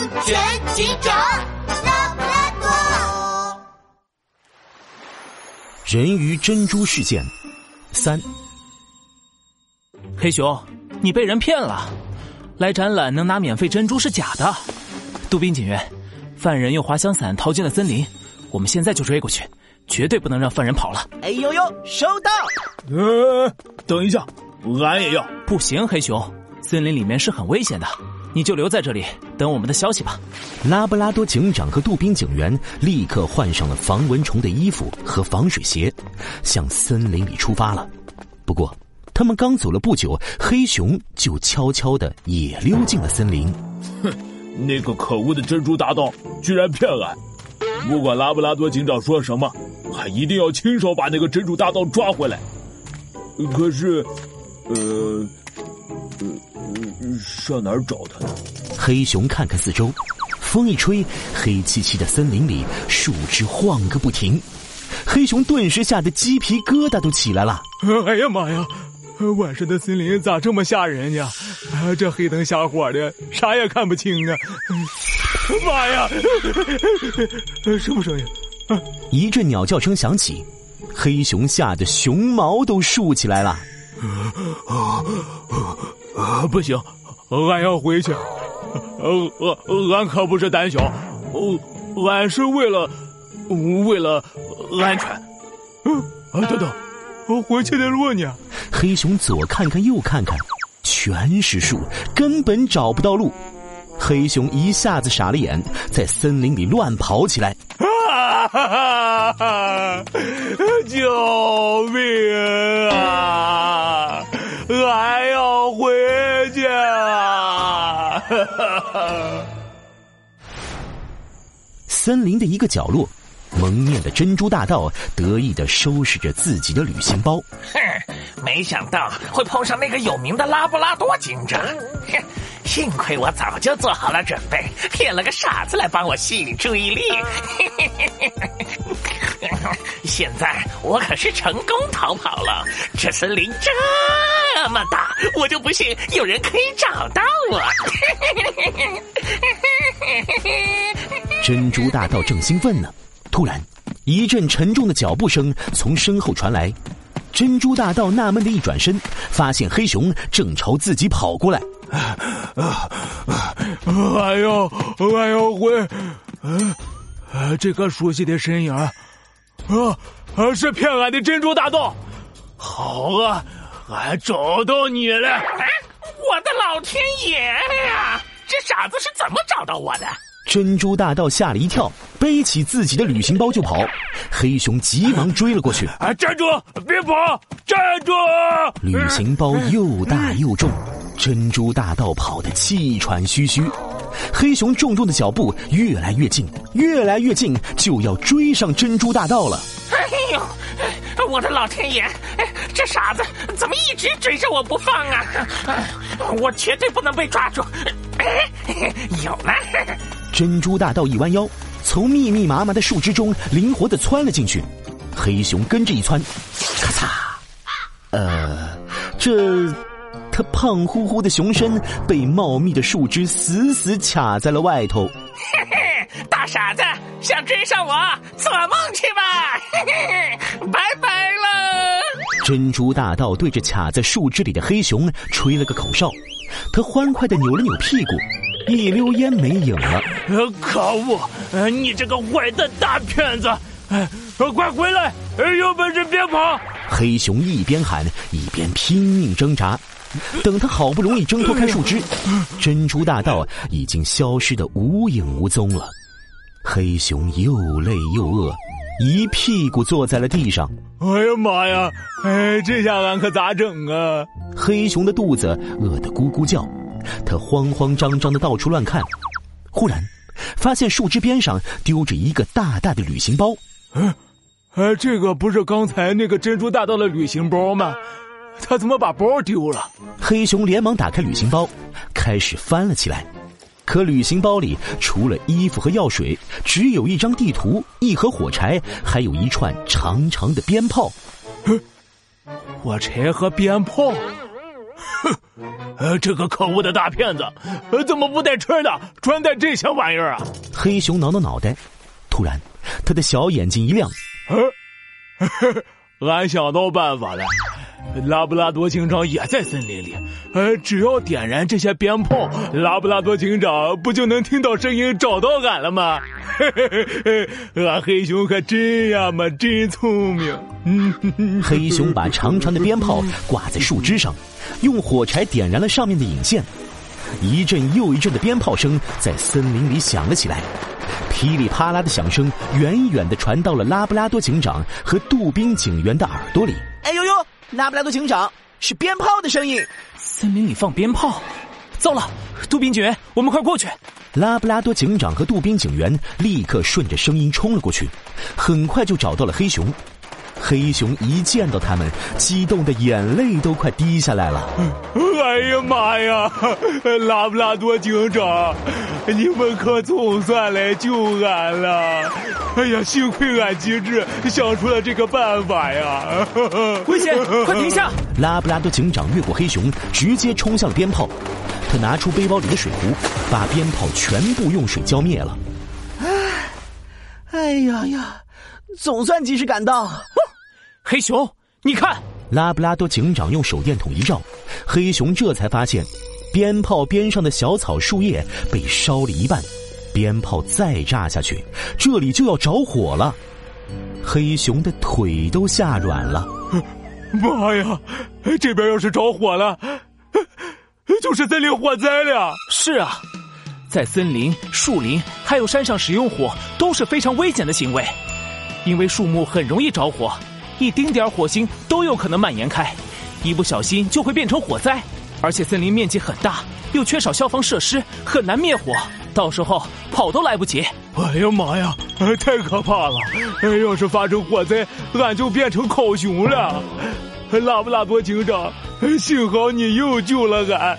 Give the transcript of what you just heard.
安全警长拉布拉多。人鱼珍珠事件三。黑熊，你被人骗了，来展览能拿免费珍珠是假的。杜宾警员，犯人用滑翔伞逃进了森林，我们现在就追过去，绝对不能让犯人跑了。哎呦呦，收到。呃，等一下，俺也要。不行，黑熊，森林里面是很危险的，你就留在这里等我们的消息吧。拉布拉多警长和杜宾警员立刻换上了防蚊虫的衣服和防水鞋，向森林里出发了。不过，他们刚走了不久，黑熊就悄悄的也溜进了森林。哼，那个可恶的珍珠大盗居然骗俺！不管拉布拉多警长说什么，俺一定要亲手把那个珍珠大盗抓回来。可是，呃，呃，上哪儿找他呢？黑熊看看四周，风一吹，黑漆漆的森林里树枝晃个不停。黑熊顿时吓得鸡皮疙瘩都起来了。哎呀妈呀！晚上的森林咋这么吓人呀？这黑灯瞎火的，啥也看不清啊！妈呀！什么声音？一阵鸟叫声响起，黑熊吓得熊毛都竖起来了。啊啊！不行，俺要回去。俺俺可不是胆小，俺是为了为了安全。嗯啊，等等。回去的路呢？黑熊左看看右看看，全是树，根本找不到路。黑熊一下子傻了眼，在森林里乱跑起来。哈哈！救命啊！俺要回去啊！森林的一个角落。蒙面的珍珠大盗得意的收拾着自己的旅行包。哼，没想到会碰上那个有名的拉布拉多警长。哼，幸亏我早就做好了准备，骗了个傻子来帮我吸引注意力。现在我可是成功逃跑了。这森林这么大，我就不信有人可以找到我。珍珠大盗正兴奋呢。突然，一阵沉重的脚步声从身后传来。珍珠大盗纳闷的一转身，发现黑熊正朝自己跑过来。啊啊！俺要，俺要回。啊，这个熟悉的身影，啊啊，是骗俺的珍珠大盗。好啊，俺找到你了！我的老天爷呀！这傻子是怎么找到我的？珍珠大盗吓了一跳，背起自己的旅行包就跑。黑熊急忙追了过去。啊！站住！别跑！站住！旅行包又大又重，珍珠大盗跑得气喘吁吁。黑熊重重的脚步越来越近，越来越近，就要追上珍珠大盗了。哎呦！我的老天爷！这傻子怎么一直追着我不放啊？我绝对不能被抓住！有了！珍珠大盗一弯腰，从密密麻麻的树枝中灵活的窜了进去。黑熊跟着一窜，咔嚓！呃，这他胖乎乎的熊身被茂密的树枝死死卡在了外头。嘿嘿，大傻子，想追上我，做梦去吧！嘿嘿，拜拜了。珍珠大盗对着卡在树枝里的黑熊吹了个口哨，他欢快的扭了扭屁股。一溜烟没影了！可恶！你这个坏蛋大骗子！快回来！有本事别跑！黑熊一边喊一边拼命挣扎。等他好不容易挣脱开树枝，珍珠大盗已经消失的无影无踪了。黑熊又累又饿，一屁股坐在了地上。哎呀妈呀！哎，这下俺可咋整啊？黑熊的肚子饿得咕咕叫。他慌慌张张的到处乱看，忽然发现树枝边上丢着一个大大的旅行包。嗯，哎，这个不是刚才那个珍珠大盗的旅行包吗？他怎么把包丢了？黑熊连忙打开旅行包，开始翻了起来。可旅行包里除了衣服和药水，只有一张地图、一盒火柴，还有一串长长的鞭炮。火柴和鞭炮，哼！呃，这个可恶的大骗子，呃，怎么不带吃的，专带这些玩意儿啊？黑熊挠挠脑袋，突然，他的小眼睛一亮。呃，俺想到办法了，拉布拉多警长也在森林里，呃，只要点燃这些鞭炮，拉布拉多警长不就能听到声音找到俺了吗？嘿嘿嘿俺黑熊可真呀嘛，真聪明。黑熊把长长的鞭炮挂在树枝上。用火柴点燃了上面的引线，一阵又一阵的鞭炮声在森林里响了起来，噼里啪啦的响声远远的传到了拉布拉多警长和杜宾警员的耳朵里。哎呦呦，拉布拉多警长，是鞭炮的声音！森林里放鞭炮，糟了！杜宾警员，我们快过去！拉布拉多警长和杜宾警员立刻顺着声音冲了过去，很快就找到了黑熊。黑熊一见到他们，激动的眼泪都快滴下来了。哎呀妈呀！拉布拉多警长，你们可总算来救俺了！哎呀，幸亏俺机智，想出了这个办法呀！危险，快停下！拉布拉多警长越过黑熊，直接冲向了鞭炮。他拿出背包里的水壶，把鞭炮全部用水浇灭了。哎呀呀！总算及时赶到。黑熊，你看！拉布拉多警长用手电筒一照，黑熊这才发现，鞭炮边上的小草树叶被烧了一半，鞭炮再炸下去，这里就要着火了。黑熊的腿都吓软了。妈呀！这边要是着火了，就是森林火灾了。是啊，在森林、树林还有山上使用火都是非常危险的行为，因为树木很容易着火。一丁点火星都有可能蔓延开，一不小心就会变成火灾。而且森林面积很大，又缺少消防设施，很难灭火，到时候跑都来不及。哎呀妈呀，太可怕了！哎要是发生火灾，俺就变成烤熊了。拉布拉多警长，幸好你又救了俺。